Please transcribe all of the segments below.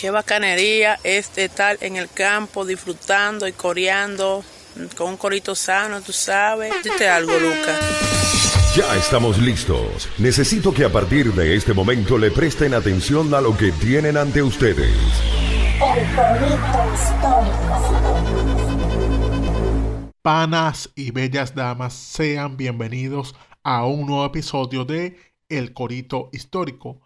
Qué bacanería es estar en el campo disfrutando y coreando con un corito sano, tú sabes. Dite algo, Lucas. Ya estamos listos. Necesito que a partir de este momento le presten atención a lo que tienen ante ustedes. El corito histórico. Panas y bellas damas, sean bienvenidos a un nuevo episodio de El Corito Histórico,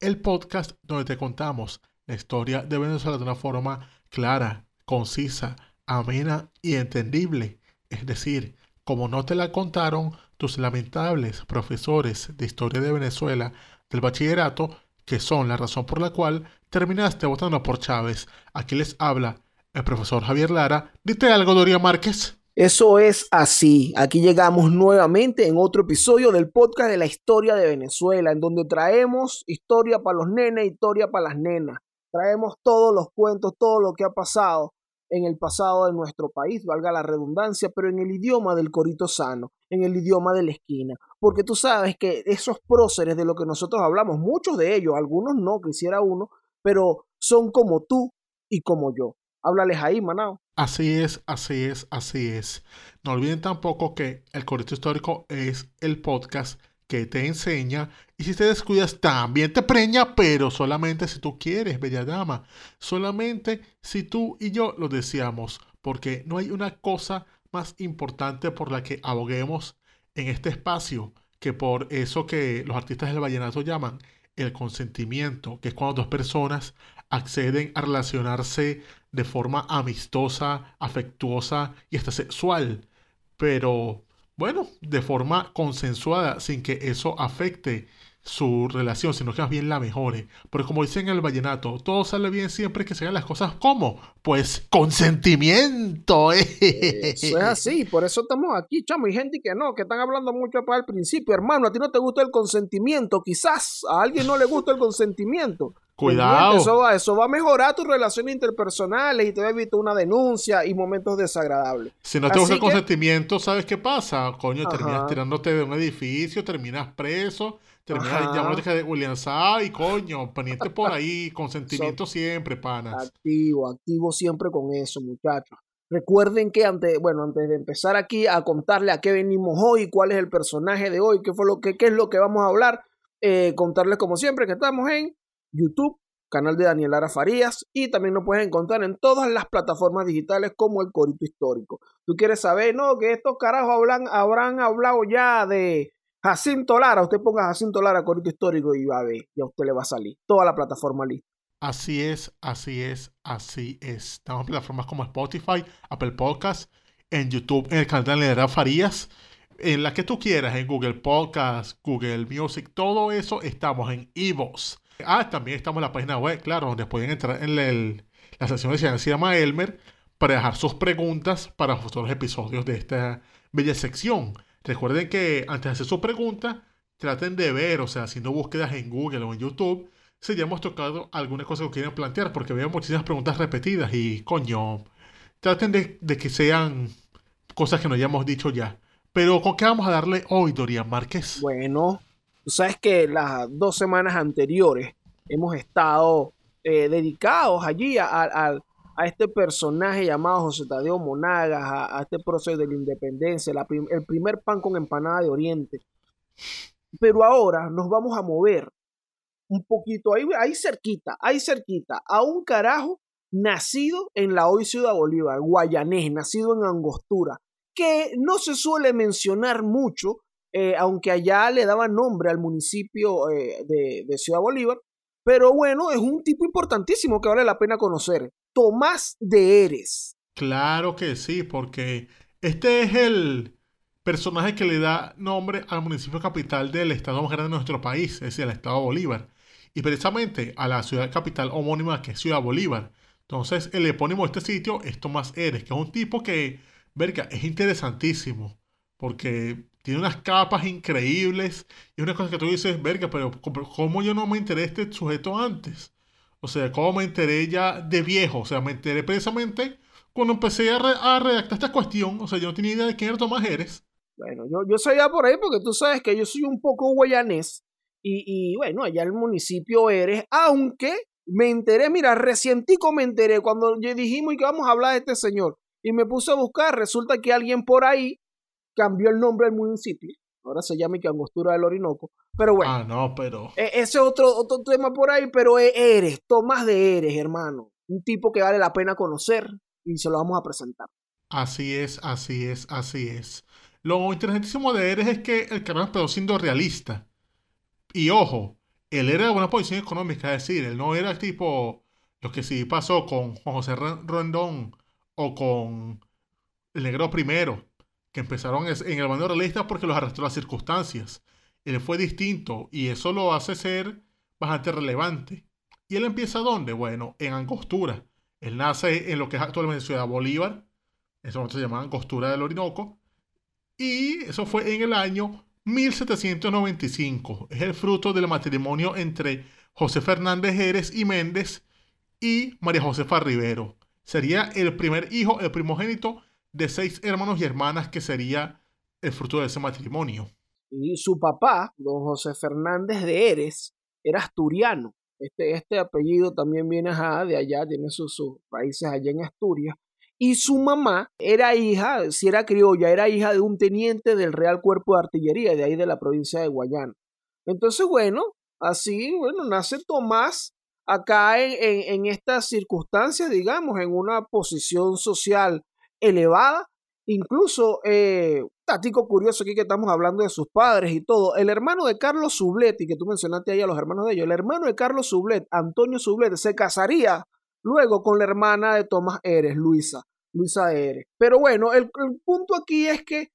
el podcast donde te contamos la historia de Venezuela de una forma clara, concisa, amena y entendible. Es decir, como no te la contaron tus lamentables profesores de historia de Venezuela del bachillerato, que son la razón por la cual terminaste votando por Chávez. Aquí les habla el profesor Javier Lara. Dite algo, Doria Márquez. Eso es así. Aquí llegamos nuevamente en otro episodio del podcast de la historia de Venezuela, en donde traemos historia para los nenes, historia para las nenas. Traemos todos los cuentos, todo lo que ha pasado en el pasado de nuestro país, valga la redundancia, pero en el idioma del corito sano, en el idioma de la esquina. Porque tú sabes que esos próceres de lo que nosotros hablamos, muchos de ellos, algunos no, quisiera uno, pero son como tú y como yo. Háblales ahí, Manao. Así es, así es, así es. No olviden tampoco que el Corito Histórico es el podcast que te enseña y si te descuidas también te preña, pero solamente si tú quieres, bella dama. Solamente si tú y yo lo deseamos, porque no hay una cosa más importante por la que aboguemos en este espacio que por eso que los artistas del vallenato llaman el consentimiento, que es cuando dos personas acceden a relacionarse de forma amistosa, afectuosa y hasta sexual, pero bueno, de forma consensuada, sin que eso afecte su relación, sino que más bien la mejore. Porque como dicen en el vallenato, todo sale bien siempre que se hagan las cosas como, pues consentimiento. ¿eh? Eso es así, por eso estamos aquí, chamo. Y gente que no, que están hablando mucho para el principio. Hermano, a ti no te gusta el consentimiento, quizás a alguien no le gusta el consentimiento. Cuidado. Eso va, eso va a mejorar tus relaciones interpersonales y te va a evitar una denuncia y momentos desagradables. Si no te Así que- consentimiento, ¿sabes qué pasa? Coño, Ajá. terminas tirándote de un edificio, terminas preso, terminas llamándote de William Saa y coño, pendiente por ahí, consentimiento siempre, panas. Activo, activo siempre con eso, muchachos. Recuerden que antes, bueno, antes de empezar aquí a contarle a qué venimos hoy, cuál es el personaje de hoy, qué fue lo que, qué es lo que vamos a hablar, eh, contarles como siempre que estamos en YouTube, canal de Daniel Lara Farías, y también nos puedes encontrar en todas las plataformas digitales como el Corito Histórico. Tú quieres saber, no, que estos carajos hablan, habrán hablado ya de Jacinto Lara, usted ponga Jacinto Lara Corito Histórico y va a ver, ya usted le va a salir. Toda la plataforma lista. Así es, así es, así es. Estamos en plataformas como Spotify, Apple Podcasts, en YouTube, en el canal de Lara Farías, en la que tú quieras, en Google Podcasts, Google Music, todo eso estamos en Evox. Ah, también estamos en la página web, claro, donde pueden entrar en la, el- sección de se llama Elmer para dejar sus preguntas para futuros episodios de esta bella sección. Recuerden que antes de hacer su pregunta, traten de ver, o sea, haciendo búsquedas en Google o en YouTube, si ya hemos tocado alguna cosa que quieren plantear, porque veo muchísimas preguntas repetidas y coño, traten de, de que sean cosas que no hayamos dicho ya. Pero ¿con qué vamos a darle hoy, Dorian Márquez? Bueno, tú sabes que las dos semanas anteriores hemos estado eh, dedicados allí a, este personaje llamado José Tadeo Monagas, a, este proceso de la independencia, el primer pan con empanada de Oriente. Pero ahora nos vamos a mover un poquito ahí, ahí cerquita, ahí cerquita, a un carajo nacido en la hoy Ciudad Bolívar, guayanés, nacido en Angostura, que no se suele mencionar mucho, eh, aunque allá le daban nombre al municipio eh, de, Ciudad Bolívar, pero bueno, es un tipo importantísimo que vale la pena conocer, Tomás de Eres. Claro que sí, porque este es el personaje que le da nombre al municipio capital del estado más grande de nuestro país, es decir, el estado Bolívar. Y precisamente a la ciudad capital homónima que es Ciudad Bolívar. Entonces, el epónimo de este sitio es Tomás Eres, que es un tipo que, verga, es interesantísimo. Porque tiene unas capas increíbles y una cosa que tú dices, verga, pero ¿cómo yo no me enteré de este sujeto antes? O sea, ¿cómo me enteré ya de viejo? O sea, me enteré precisamente cuando empecé a, a redactar esta cuestión. O sea, yo no tenía idea de quién era Tomás Eres. Bueno, yo, yo soy ya por ahí porque tú sabes que yo soy un poco guayanés y, y bueno, allá el municipio Eres, aunque Me enteré, mira, recientico me enteré cuando dijimos que vamos a hablar de este señor. Y me puse a buscar, resulta que alguien por ahí cambió el nombre del municipio. Ahora se llama que Angostura del Orinoco. Pero bueno. Ah, no, pero. e- ese es otro, otro tema por ahí, pero Eres, Tomás de Eres, hermano. Un tipo que vale la pena conocer y se lo vamos a presentar. Así es, así es, así es. Lo interesantísimo de Eres es que el canal empezó siendo realista. Y ojo, él era de buena posición económica, es decir, él no era tipo lo que sí pasó con Juan José Rondón o con el Negro Primero, que empezaron en el bando realista porque los arrastró las circunstancias. Él fue distinto y eso lo hace ser bastante relevante. ¿Y él empieza dónde? Bueno, en Angostura. Él nace en lo que es actualmente Ciudad Bolívar, en ese se llamaba Angostura del Orinoco, y eso fue en el año 1795. Es el fruto del matrimonio entre José Fernández Jerez y Méndez y María Josefa Rivero. Sería el primer hijo, el primogénito de seis hermanos y hermanas que sería el fruto de ese matrimonio. Y su papá, don José Fernández de Eres, era asturiano. Este, este apellido también viene ajá, de allá, tiene sus, sus raíces allá en Asturias. Y su mamá era hija, si era criolla, era hija de un teniente del Real Cuerpo de Artillería, de ahí de la provincia de Guayana. Entonces, bueno, así, bueno, nace Tomás acá en, en, en estas circunstancias, digamos, en una posición social elevada. Incluso, eh, tático curioso aquí que estamos hablando de sus padres y todo. El hermano de Carlos Sublet, y que tú mencionaste ahí a los hermanos de ellos, el hermano de Carlos Sublet, Antonio Sublet, se casaría luego con la hermana de Tomás Eres, Luisa, Luisa de Eres. Pero bueno, el, el punto aquí es que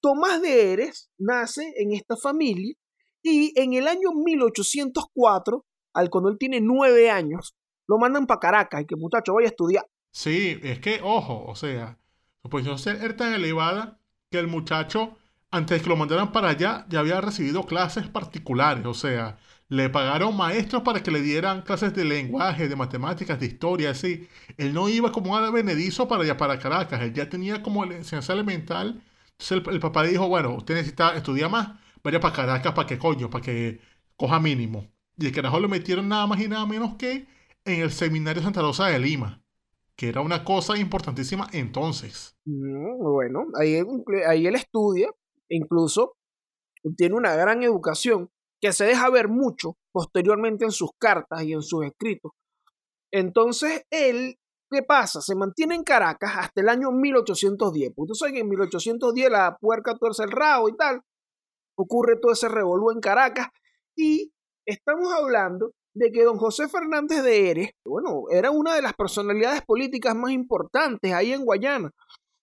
Tomás de Eres nace en esta familia y en el año 1804, al cuando él tiene nueve años, lo mandan para Caracas y que muchacho vaya a estudiar. Sí, es que, ojo, o sea, su posición era tan elevada que el muchacho, antes de que lo mandaran para allá, ya había recibido clases particulares, o sea, le pagaron maestros para que le dieran clases de lenguaje, de matemáticas, de historia, así. Él no iba como un advenedizo para allá, para Caracas, él ya tenía como la enseñanza elemental. Entonces el, el papá dijo, bueno, usted necesita estudiar más, vaya para Caracas, ¿para qué coño? Para que coja mínimo. Y el carajo lo metieron nada más y nada menos que en el Seminario Santa Rosa de Lima, que era una cosa importantísima entonces. Mm, Bueno, ahí, ahí él estudia, incluso tiene una gran educación que se deja ver mucho posteriormente en sus cartas y en sus escritos. Entonces, él, ¿qué pasa? Se mantiene en Caracas hasta el año 1810. Porque tú sabes que en 1810 la puerca tuerce el rabo y tal. Ocurre todo ese revolú en Caracas. Y estamos hablando de que don José Fernández de Eres, bueno, era una de las personalidades políticas más importantes ahí en Guayana.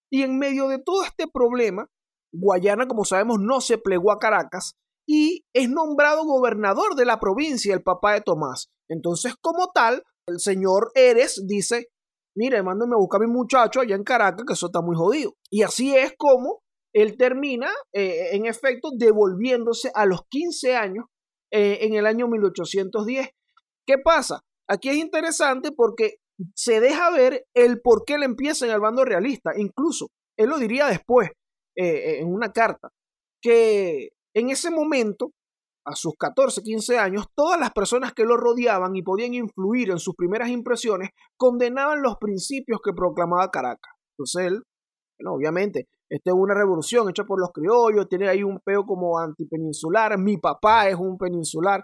Y en medio de todo este problema, Guayana, como sabemos, no se plegó a Caracas y es nombrado gobernador de la provincia, el papá de Tomás. Entonces, como tal, el señor Eres dice, mire, mándame a buscar a mi muchacho allá en Caracas, que eso está muy jodido. Y así es como él termina, eh, en efecto, devolviéndose a los 15 años eh, en el año 1810. ¿Qué pasa? Aquí es interesante porque se deja ver el por qué le empieza en el bando realista. Incluso, él lo diría después, eh, en una carta, que en ese momento, a sus 14, 15 años, todas las personas que lo rodeaban y podían influir en sus primeras impresiones condenaban los principios que proclamaba Caracas. Entonces él, bueno, obviamente, esta es una revolución hecha por los criollos, tiene ahí un peo como antipeninsular, mi papá es un peninsular.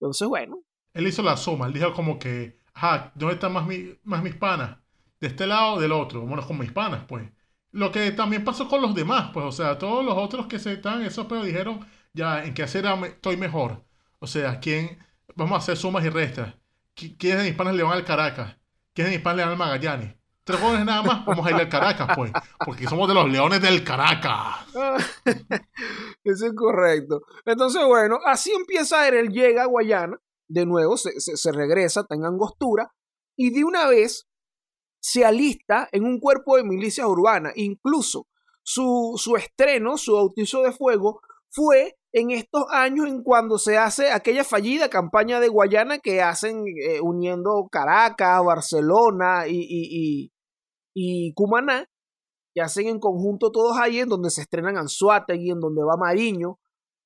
Entonces, bueno, Él hizo la suma, él dijo como que, ajá, ¿dónde están más, mi- más mis panas? De este lado o del otro, vámonos con mis panas, pues. Lo que también pasó con los demás, pues, o sea, todos los otros que se están, esos pero dijeron, ya, ¿en qué hacer estoy mejor? O sea, ¿quién? Vamos a hacer sumas y restas. ¿Qui- ¿Quiénes de mis panas le van al Caracas? ¿Quiénes de mis panas le van al Magallanes? Tres jóvenes nada más, vamos a ir al Caracas, pues, porque somos de los leones del Caracas. Eso es correcto. Entonces, bueno, así empieza él. Él llega a Guayana, de nuevo, se, se- se regresa, está en Angostura, y de una vez se alista en un cuerpo de milicias urbanas. Incluso su, su estreno, su bautizo de fuego, fue en estos años en cuando se hace aquella fallida campaña de Guayana que hacen eh, uniendo Caracas, Barcelona y, y, y, y Cumaná, que hacen en conjunto todos ahí, en donde se estrenan Anzuategui, en donde va Mariño,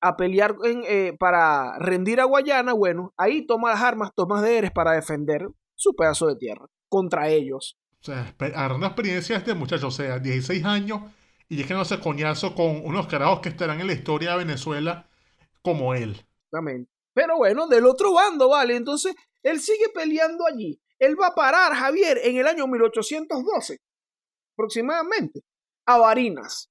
a pelear en, eh, para rendir a Guayana, bueno, ahí toma las armas Tomás de Eres para defender su pedazo de tierra contra ellos. O sea, agarrando experiencia este muchacho, o sea, 16 años y es que no se coñazo con unos carajos que estarán en la historia de Venezuela como él. Exactamente. Pero bueno, del otro bando, ¿vale? Entonces, él sigue peleando allí. Él va a parar, Javier, en el año 1812, aproximadamente, a Barinas.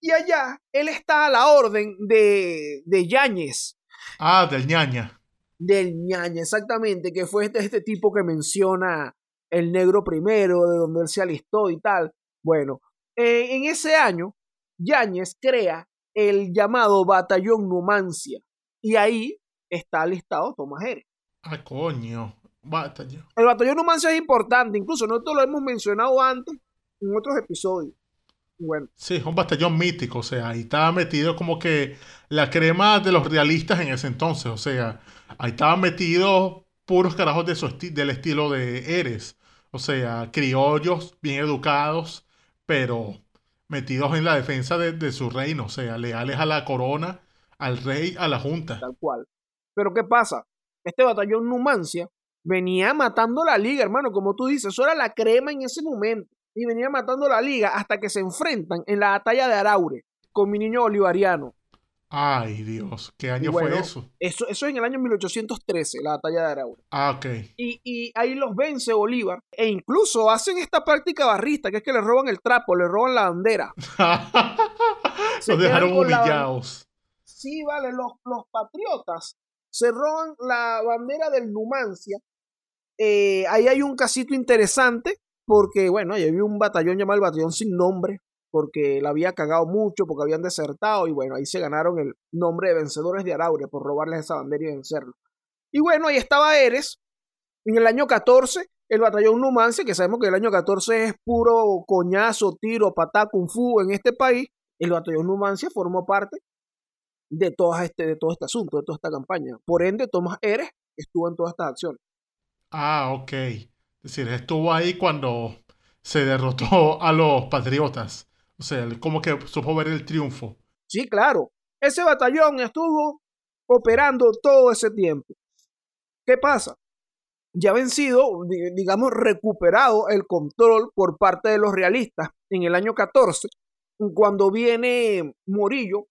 Y allá, él está a la orden de, de Yáñez, Ah, del ñaña. del Ñaña, exactamente, que fue este, este tipo que menciona el negro primero, de donde él se alistó y tal. Bueno, eh, en ese año, Yáñez crea el llamado Batallón Numancia. Y ahí está alistado Tomás Jerez. Ah, coño. Bata ya. El batallón Numancia es importante, incluso nosotros lo hemos mencionado antes en otros episodios. Bueno, Sí, es un batallón mítico, o sea, ahí estaba metido como que la crema de los realistas en ese entonces, o sea, ahí estaban metidos puros carajos de su esti- del estilo de Eres, o sea, criollos, bien educados, pero metidos en la defensa de, de su reino, o sea, leales a la corona, al rey, a la junta. tal cual. Pero ¿qué pasa? Este batallón Numancia venía matando la liga, hermano, como tú dices, eso era la crema en ese momento. Y venía matando la liga hasta que se enfrentan en la batalla de Araure con mi niño bolivariano. Ay, Dios, ¿qué año bueno, fue eso? Eso, eso es en el año 1813, la batalla de Araure. Ah, ok. Y, y ahí los vence Bolívar. E incluso hacen esta práctica barrista, que es que le roban el trapo, le roban la bandera. Los dejaron la- humillados. Sí, vale, los, los patriotas se roban la bandera del Numancia. Eh, ahí hay un casito interesante, porque, bueno, ahí había un batallón llamado el Batallón Sin Nombre, porque la había cagado mucho, porque habían desertado, y bueno, ahí se ganaron el nombre de vencedores de Araure por robarles esa bandera y vencerlo. Y bueno, ahí estaba Eres, en el año 14, el batallón Numancia, que sabemos que el año 14 es puro coñazo, tiro, patá, kung fu en este país, el batallón Numancia formó parte de, todas este, de todo este asunto, de toda esta campaña. Por ende, Tomás Eres estuvo en todas estas acciones. Ah, ok. Es decir, estuvo ahí cuando se derrotó a los patriotas. O sea, como que supo ver el triunfo. Sí, claro. Ese batallón estuvo operando todo ese tiempo. ¿Qué pasa? Ya vencido, di- digamos, recuperado el control por parte de los realistas en el año 14, cuando viene Morillo,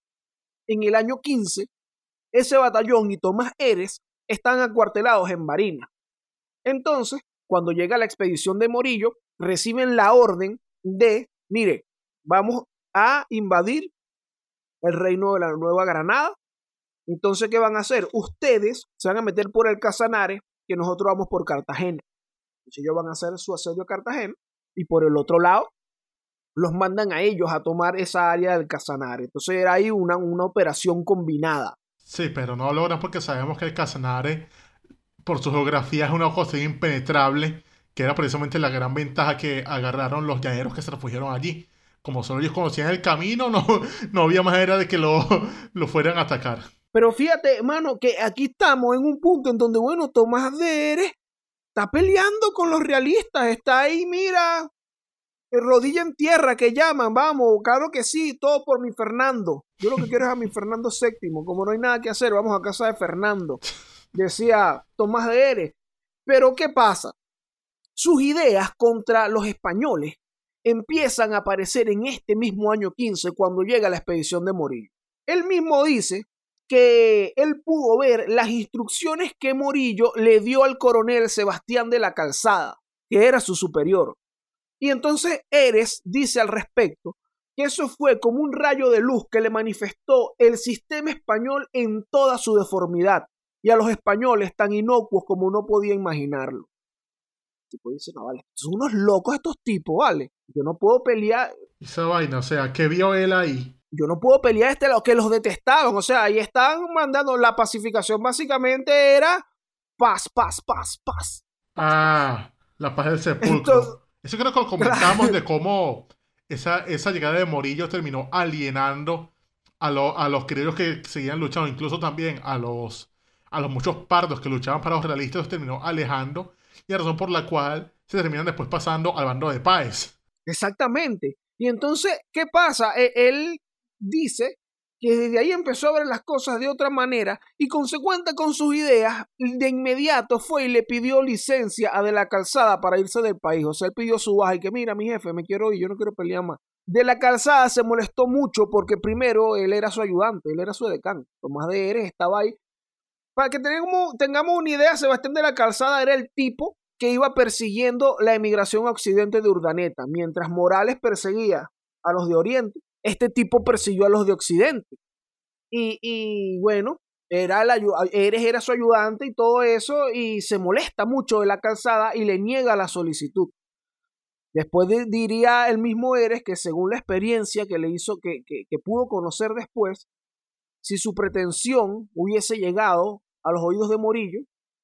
en el año 15, ese batallón y Tomás Eres están acuartelados en Barinas. Entonces, cuando llega la expedición de Morillo, reciben la orden de, mire, vamos a invadir el reino de la Nueva Granada. Entonces, ¿qué van a hacer? Ustedes se van a meter por el Casanare, que nosotros vamos por Cartagena. Entonces, ellos van a hacer su asedio a Cartagena, y por el otro lado, los mandan a ellos a tomar esa área del Casanare. Entonces, era ahí una, una operación combinada. Sí, pero no lo logran porque sabemos que el Casanare, por su geografía, es una cosa impenetrable, que era precisamente la gran ventaja que agarraron los llaneros que se refugiaron allí. Como solo ellos conocían el camino, no, no había manera de que lo, lo fueran a atacar. Pero fíjate, hermano, que aquí estamos en un punto en donde, bueno, Tomás de Eres está peleando con los realistas, está ahí, mira, rodilla en tierra que llaman, vamos, claro que sí, todo por mi Fernando. Yo lo que quiero es a mi Fernando VII, como no hay nada que hacer, vamos a casa de Fernando, decía Tomás de Eres. Pero ¿qué pasa? Sus ideas contra los españoles empiezan a aparecer en este mismo año 15 cuando llega la expedición de Morillo. Él mismo dice que él pudo ver las instrucciones que Morillo le dio al coronel Sebastián de la Calzada, que era su superior. Y entonces Eres dice al respecto que eso fue como un rayo de luz que le manifestó el sistema español en toda su deformidad y a los españoles tan inocuos como no podía imaginarlo. El tipo dice, no, vale, son unos locos estos tipos, vale. Yo no puedo pelear, Esa vaina, o sea, ¿qué vio él ahí? yo no puedo pelear este lado, que los detestaban, o sea, ahí estaban mandando, la pacificación básicamente era paz, paz, paz, paz. Ah, la paz del sepulcro. Entonces- Eso creo que lo comentamos de cómo esa, esa llegada de Morillo terminó alienando a, lo- a los criollos que seguían luchando, incluso también a los, a los muchos pardos que luchaban para los realistas, los terminó alejando, y la razón por la cual se terminan después pasando al bando de Páez. Exactamente. Y entonces, ¿qué pasa? E- Él dice que desde ahí empezó a ver las cosas de otra manera y consecuente con sus ideas, de inmediato fue y le pidió licencia a De la Calzada para irse del país. O sea, él pidió su baja y que mira, mi jefe, me quiero ir, yo no quiero pelear más. De la Calzada se molestó mucho porque primero él era su ayudante, él era su decán. Tomás de Eres estaba ahí. Para que tengamos, una idea, Sebastián de la Calzada era el tipo que iba persiguiendo la emigración a occidente de Urdaneta, mientras Morales perseguía a los de Oriente este tipo persiguió a los de Occidente. Y, bueno, era Eres era su ayudante y todo eso, y se molesta mucho de la calzada y le niega la solicitud. Después diría el mismo Eres que según la experiencia que le hizo, que pudo conocer después, si su pretensión hubiese llegado a los oídos de Morillo,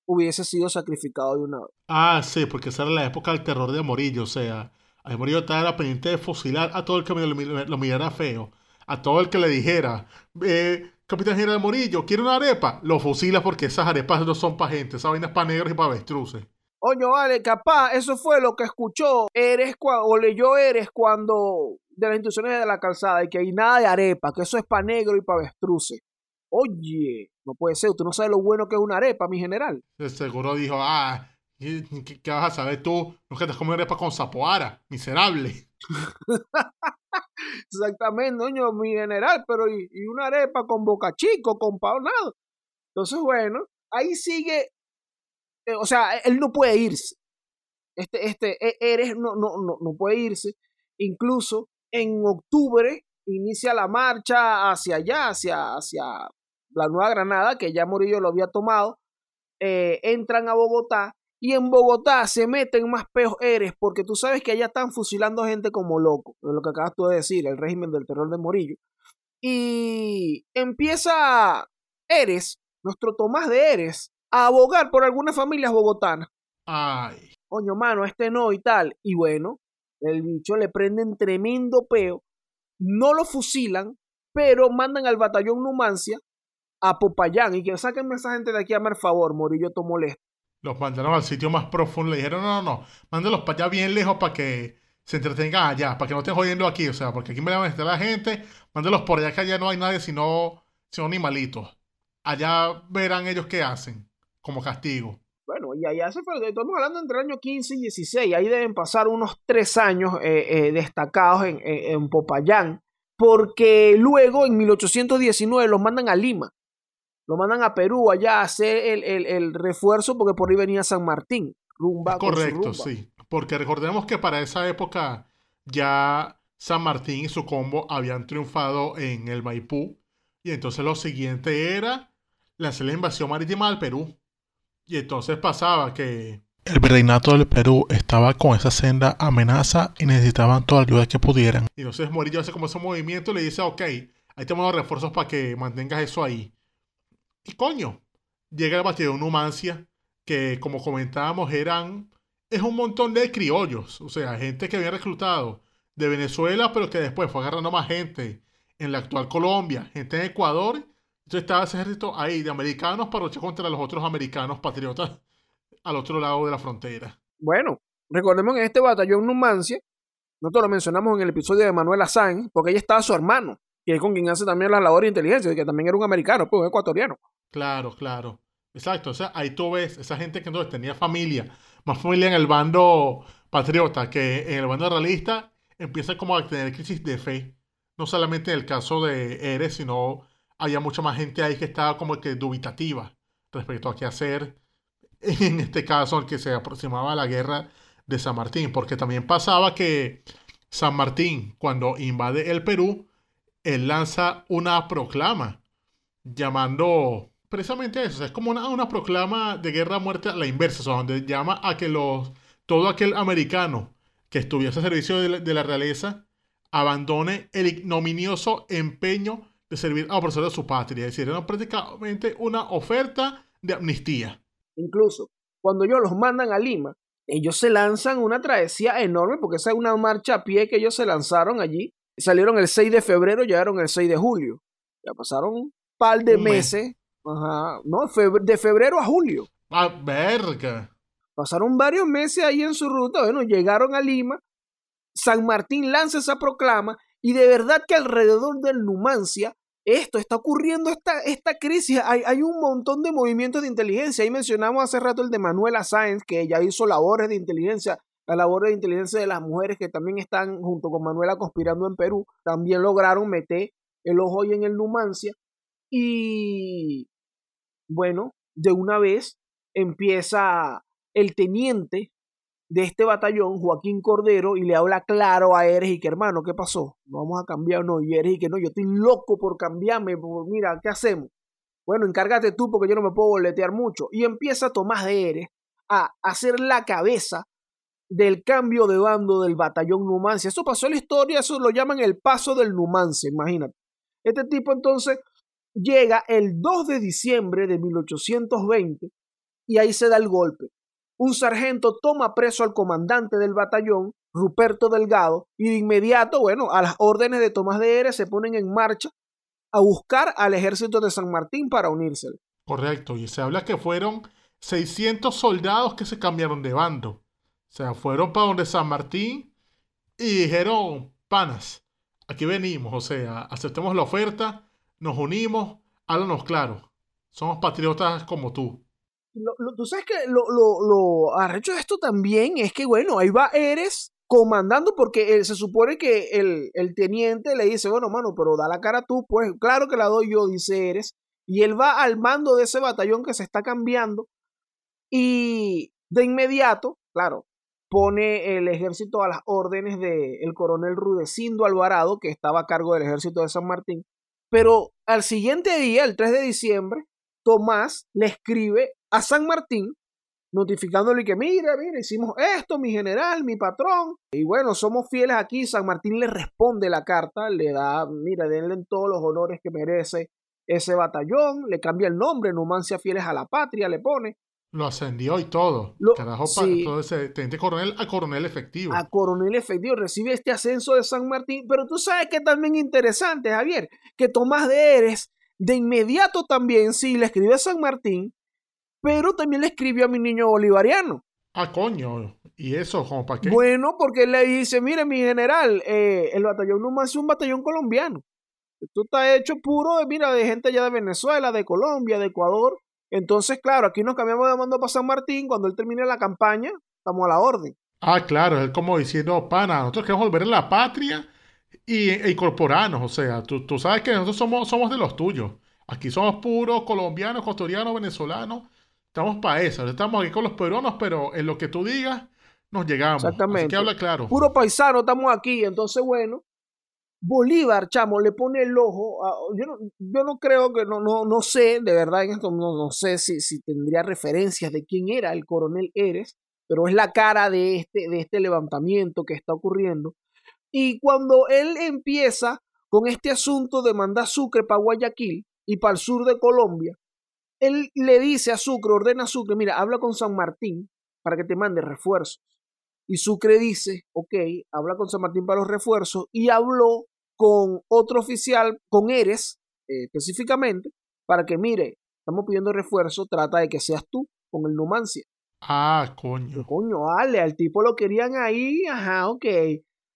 hubiese sido sacrificado de una vez. Ah, sí, porque esa era la época del terror de Morillo, o sea, Ahí Morillo estaba pendiente de fusilar a todo el que lo, mirara feo. A todo el que le dijera, eh, Capitán General Morillo, ¿quiere una arepa? Lo fusila porque esas arepas no son para gente, esas vainas para negros y para avestruces. Oye, vale, capaz, eso fue lo que escuchó Eres o leyó Eres cuando de las instrucciones de la calzada y que hay nada de arepa, que eso es para negro y para avestruces. Oye, no puede ser, tú no sabes lo bueno que es una arepa, mi general. seguro dijo, ah, ¿Qué, vas a saber tú? No que te comes arepa con zapoara, miserable. Exactamente, doño, mi general, pero y, una arepa con boca chico, con nada. Entonces, bueno, ahí sigue. Eh, o sea, él no puede irse. Este, este, e, eres, no, no, no, no puede irse. Incluso en octubre inicia la marcha hacia allá, hacia, hacia la Nueva Granada, que ya Murillo lo había tomado. Eh, entran a Bogotá y en Bogotá se meten más peos eres porque tú sabes que allá están fusilando gente como loco, lo que acabas tú de decir, el régimen del terror de Morillo. Y empieza Eres, nuestro Tomás de Eres, a abogar por algunas familias bogotanas. Ay. Coño, mano, este no y tal. Y bueno, el bicho le prenden tremendo peo, no lo fusilan, pero mandan al batallón Numancia a Popayán y que saquen a esa gente de aquí a mar favor, Morillo tomó molesto los mandaron al sitio más profundo. Le dijeron, no, no, no, mándalos para allá bien lejos para que se entretengan allá, para que no estén jodiendo aquí. O sea, porque aquí me van a estar la gente, mándalos por allá que allá no hay nadie sino, sino animalitos. Allá verán ellos qué hacen, como castigo. Bueno, y allá se fue, estamos hablando entre el año 15 y 16, ahí deben pasar unos tres años eh, eh, destacados en, en Popayán, porque luego en 1819 los mandan a Lima lo mandan a Perú allá a hacer el, refuerzo porque por ahí venía San Martín. Rumba Correcto, sí. Porque recordemos que para esa época ya San Martín y su combo habían triunfado en el Maipú. Y entonces lo siguiente era lanzar la invasión marítima al Perú. Y entonces pasaba que el virreinato del Perú estaba con esa senda amenaza y necesitaban toda la ayuda que pudieran. Y entonces Morillo hace como ese movimiento y le dice, ok, ahí tenemos los refuerzos para que mantengas eso ahí. Y coño, llega el batallón Numancia, que como comentábamos eran, es un montón de criollos, o sea, gente que había reclutado de Venezuela, pero que después fue agarrando más gente en la actual Colombia, gente en Ecuador. Entonces estaba ese ejército ahí de americanos para luchar contra los otros americanos patriotas al otro lado de la frontera. Bueno, recordemos que en este batallón Numancia, nosotros lo mencionamos en el episodio de Manuel Sáenz, porque ahí estaba su hermano, que es con quien hace también la labor de inteligencia, que también era un americano, pues un ecuatoriano. Claro, claro. Exacto. O sea, ahí tú ves esa gente que entonces tenía familia, más familia en el bando patriota que en el bando realista, empieza como a tener crisis de fe. No solamente en el caso de Eres, sino había mucha más gente ahí que estaba como que dubitativa respecto a qué hacer en este caso al que se aproximaba a la guerra de San Martín, porque también pasaba que San Martín, cuando invade el Perú, él lanza una proclama llamando precisamente eso. es como una, proclama de guerra a muerte a la inversa, donde llama a que los, todo aquel americano que estuviese a servicio de la, realeza abandone el ignominioso empeño de servir a opresor de su patria. Es decir, era prácticamente una oferta de amnistía. Incluso cuando ellos los mandan a Lima, ellos se lanzan una travesía enorme, porque esa es una marcha a pie que ellos se lanzaron allí. Salieron el 6 de febrero, llegaron el 6 de julio. Ya pasaron un par de meses Ajá, no, de febrero a julio. Ah, verga. Pasaron varios meses ahí en su ruta, bueno, llegaron a Lima, San Martín lanza esa proclama y de verdad que alrededor del Numancia esto, está ocurriendo esta, esta crisis, hay, hay, un montón de movimientos de inteligencia. Ahí mencionamos hace rato el de Manuela Sáenz, que ya hizo labores de inteligencia, la labor de inteligencia de las mujeres que también están junto con Manuela conspirando en Perú, también lograron meter el ojo ahí en el Numancia. Y bueno, de una vez empieza el teniente de este batallón, Joaquín Cordero, y le habla claro a Eres y que hermano, ¿qué pasó? ¿No vamos a cambiar no? Y Eres y que no, yo estoy loco por cambiarme, mira, ¿qué hacemos? Bueno, encárgate tú porque yo no me puedo boletear mucho. Y empieza Tomás de Eres a hacer la cabeza del cambio de bando del batallón Numancia. Eso pasó en la historia, eso lo llaman el paso del Numancia, imagínate. Este tipo entonces llega el 2 de diciembre de 1820 y ahí se da el golpe un sargento toma preso al comandante del batallón, Ruperto Delgado, y de inmediato, bueno, a las órdenes de Tomás de Eres se ponen en marcha a buscar al ejército de San Martín para unirse. Correcto, y se habla que fueron 600 soldados que se cambiaron de bando. Sea, fueron para donde San Martín y dijeron, panas, aquí venimos, o sea, aceptemos la oferta, nos unimos, háblanos claro, somos patriotas como tú tú sabes que lo, lo, lo arrecho de esto también es que, bueno, ahí va Eres comandando porque se supone que el, el, teniente le dice, bueno, mano, pero da la cara tú, pues claro que la doy yo, dice Eres, y él va al mando de ese batallón que se está cambiando y de inmediato, claro, pone el ejército a las órdenes del coronel Rudecindo Alvarado, que estaba a cargo del ejército de San Martín, pero al siguiente día, el 3 de diciembre, Tomás le escribe a San Martín notificándole que mira, mira, hicimos esto, mi general, mi patrón. Y bueno, somos fieles aquí. San Martín le responde la carta, le da, mira, denle todos los honores que merece ese batallón, le cambia el nombre, Numancia Fieles a la Patria, le pone. Lo ascendió y todo. Lo, todo ese teniente coronel a coronel efectivo. A coronel efectivo, recibe este ascenso de San Martín. Pero tú sabes que también interesante, Javier, que Tomás de Eres de inmediato también, sí, le escribe a San Martín, pero también le escribió a mi niño bolivariano. Ah, coño. ¿Y eso, como para qué? Bueno, porque él le dice, mire, mi general, eh, el batallón no es un batallón colombiano. Esto está hecho puro de, mira, de gente allá de Venezuela, de Colombia, de Ecuador. Entonces, claro, aquí nos cambiamos de mando para San Martín. Cuando él termine la campaña, estamos a la orden. Ah, claro, es como diciendo, pana, nosotros queremos volver a la patria y, e incorporarnos. O sea, tú, tú sabes que nosotros somos, somos de los tuyos. Aquí somos puros colombianos, ecuatorianos, venezolanos Estamos para eso. Estamos aquí con los peruanos, pero en lo que tú digas, nos llegamos. Exactamente. Así que habla claro. Puro paisano, estamos aquí. Entonces, bueno, Bolívar, chamo, le pone el ojo. yo, no, yo no creo que, no, no, no sé, de verdad, en esto no, no sé si, si tendría referencias de quién era el coronel Eres, pero es la cara de este, de este levantamiento que está ocurriendo. Y cuando él empieza con este asunto de mandar Sucre para Guayaquil y para el sur de Colombia, él le dice a Sucre, ordena a Sucre, mira, habla con San Martín para que te mande refuerzos. Y Sucre dice, ok, habla con San Martín para los refuerzos y habló con otro oficial, con Eres eh, específicamente, para que mire, estamos pidiendo refuerzo, trata de que seas tú con el Numancia. Ah, coño. Coño, dale, al tipo lo querían ahí, ajá, ok.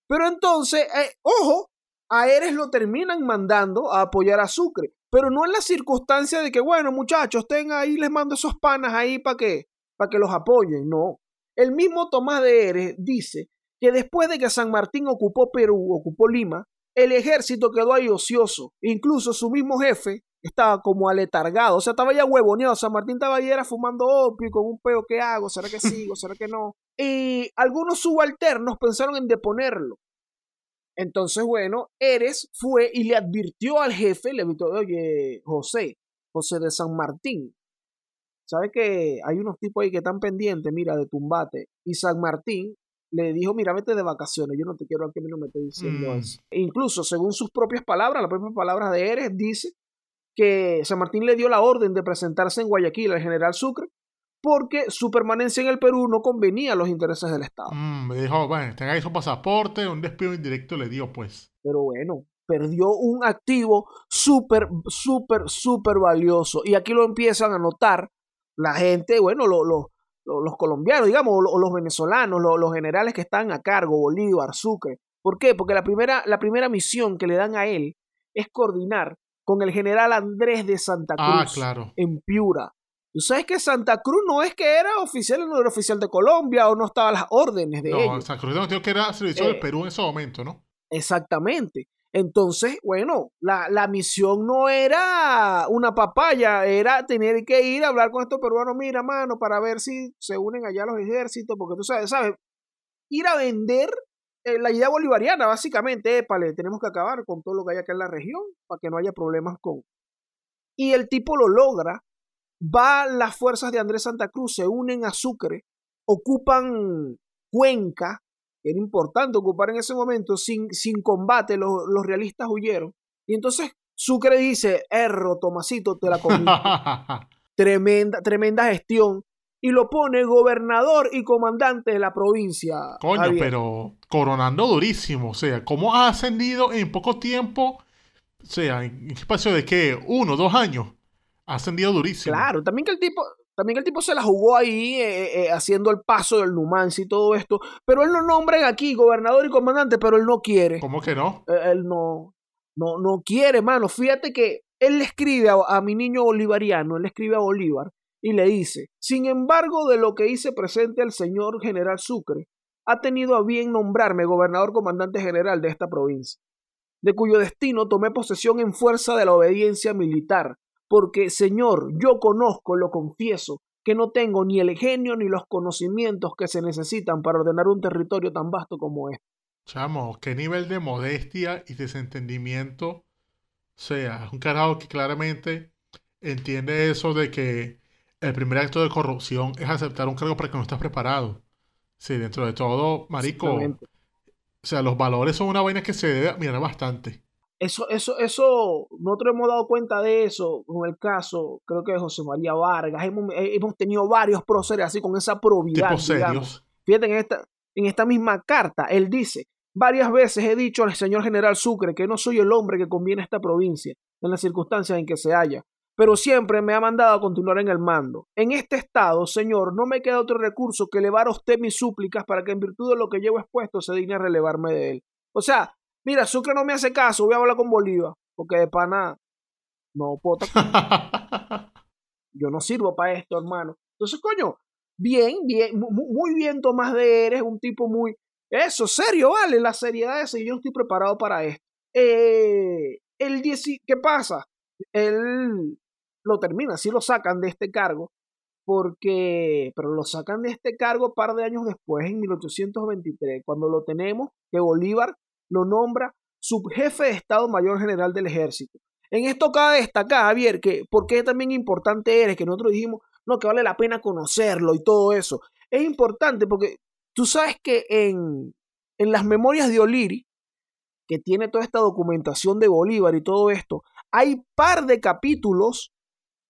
Pero entonces, eh, ojo, a Eres lo terminan mandando a apoyar a Sucre. Pero no en la circunstancia de que, bueno, muchachos, estén ahí, les mando esos panas ahí para que, para que los apoyen. No. El mismo Tomás de Eres dice que después de que San Martín ocupó Perú, ocupó Lima, el ejército quedó ahí ocioso. Incluso su mismo jefe estaba como aletargado. O sea, estaba ya huevoneado. San Martín estaba ahí era fumando opio con un peo. ¿Qué hago? ¿Será que sigo? ¿Será que no? Y algunos subalternos pensaron en deponerlo. Entonces, bueno, Eres fue y le advirtió al jefe, le advirtió, oye, José, José de San Martín, ¿sabes que hay unos tipos ahí que están pendientes, mira, de tumbate? Y San Martín le dijo, mira, vete de vacaciones, yo no te quiero que mí no me esté diciendo mm. eso. E incluso, según sus propias palabras, las propias palabras de Eres, dice que San Martín le dio la orden de presentarse en Guayaquil al general Sucre porque su permanencia en el Perú no convenía a los intereses del Estado. Mm, me dijo, bueno, tenga su pasaporte, un despido indirecto le dio, pues. Pero bueno, perdió un activo súper, súper, súper valioso. Y aquí lo empiezan a notar la gente, bueno, los colombianos, digamos, o los venezolanos, los generales que están a cargo, Bolívar, Sucre. ¿Por qué? Porque la primera, la primera misión que le dan a él es coordinar con el general Andrés de Santa Cruz Ah, claro. en Piura. Tú sabes que Santa Cruz no es que era oficial, no era oficial de Colombia o no estaba a las órdenes de No, ellos. San Cruz entendido que era servicio Eh. del Perú en ese momento, ¿no? Exactamente. Entonces, bueno, la, la misión no era una papaya, era tener que ir a hablar con estos peruanos, mira, mano, para ver si se unen allá los ejércitos, porque tú sabes, ¿sabes? Ir a vender eh, la idea bolivariana, básicamente, épale, tenemos que acabar con todo lo que hay acá en la región para que no haya problemas con... Y el tipo lo logra, va las fuerzas de Andrés Santa Cruz, se unen a Sucre, ocupan Cuenca, era importante ocupar en ese momento, sin, sin combate, los, los realistas huyeron. Y entonces Sucre dice, erro, Tomasito, te la comí. tremenda, tremenda gestión. Y lo pone gobernador y comandante de la provincia. Coño, Javier. pero coronando durísimo. O sea, ¿cómo ha ascendido en poco tiempo? O sea, ¿en qué espacio de qué? ¿Uno, dos años? Ha ascendido durísimo. Claro, también que el tipo, también el tipo se la jugó ahí eh, eh, haciendo el paso del Numancia y todo esto. Pero él lo nombran aquí, gobernador y comandante, pero él no quiere. ¿Cómo que no? Eh, Él no, no, no quiere, mano. Fíjate que él le escribe a, a mi niño bolivariano, él le escribe a Bolívar y le dice, sin embargo de lo que hice presente el señor general Sucre, ha tenido a bien nombrarme gobernador comandante general de esta provincia, de cuyo destino tomé posesión en fuerza de la obediencia militar, porque, señor, yo conozco, lo confieso, que no tengo ni el genio ni los conocimientos que se necesitan para ordenar un territorio tan vasto como este. Chamo, qué nivel de modestia y desentendimiento. O sea, es un carajo que claramente entiende eso de que el primer acto de corrupción es aceptar un cargo para que no estás preparado. Sí, dentro de todo, marico. O sea, los valores son una vaina que se debe mirar bastante. Eso, eso, eso, nosotros hemos dado cuenta de eso con el caso, creo que de José María Vargas. Hemos, eh, hemos tenido varios próceres así con esa probidad. Digamos. Fíjate, en esta, en esta misma carta, él dice, varias veces he dicho al señor general Sucre que no soy el hombre que conviene a esta provincia, en las circunstancias en que se halla, pero siempre me ha mandado a continuar en el mando. En este estado, señor, no me queda otro recurso que elevar a usted mis súplicas para que en virtud de lo que llevo expuesto se digne a relevarme de él. O sea, mira, Sucre no me hace caso, voy a hablar con Bolívar, porque de pana no puedo yo no sirvo para esto, hermano. Entonces, coño, bien, bien, mu- mu- muy bien Tomás de Eres, un tipo muy... Eso, serio, vale, la seriedad esa, y yo estoy preparado para esto. Eh, el 10, ¿Qué pasa? Él lo termina, sí lo sacan de este cargo, porque, pero lo sacan de este cargo un par de años después, en 1823, cuando lo tenemos, que Bolívar lo nombra subjefe de Estado Mayor General del Ejército. En esto cabe destacar, Javier, que por qué también importante eres, que nosotros dijimos, no, que vale la pena conocerlo y todo eso. Es importante porque tú sabes que en, en las memorias de O'Leary, que tiene toda esta documentación de Bolívar y todo esto, hay par de capítulos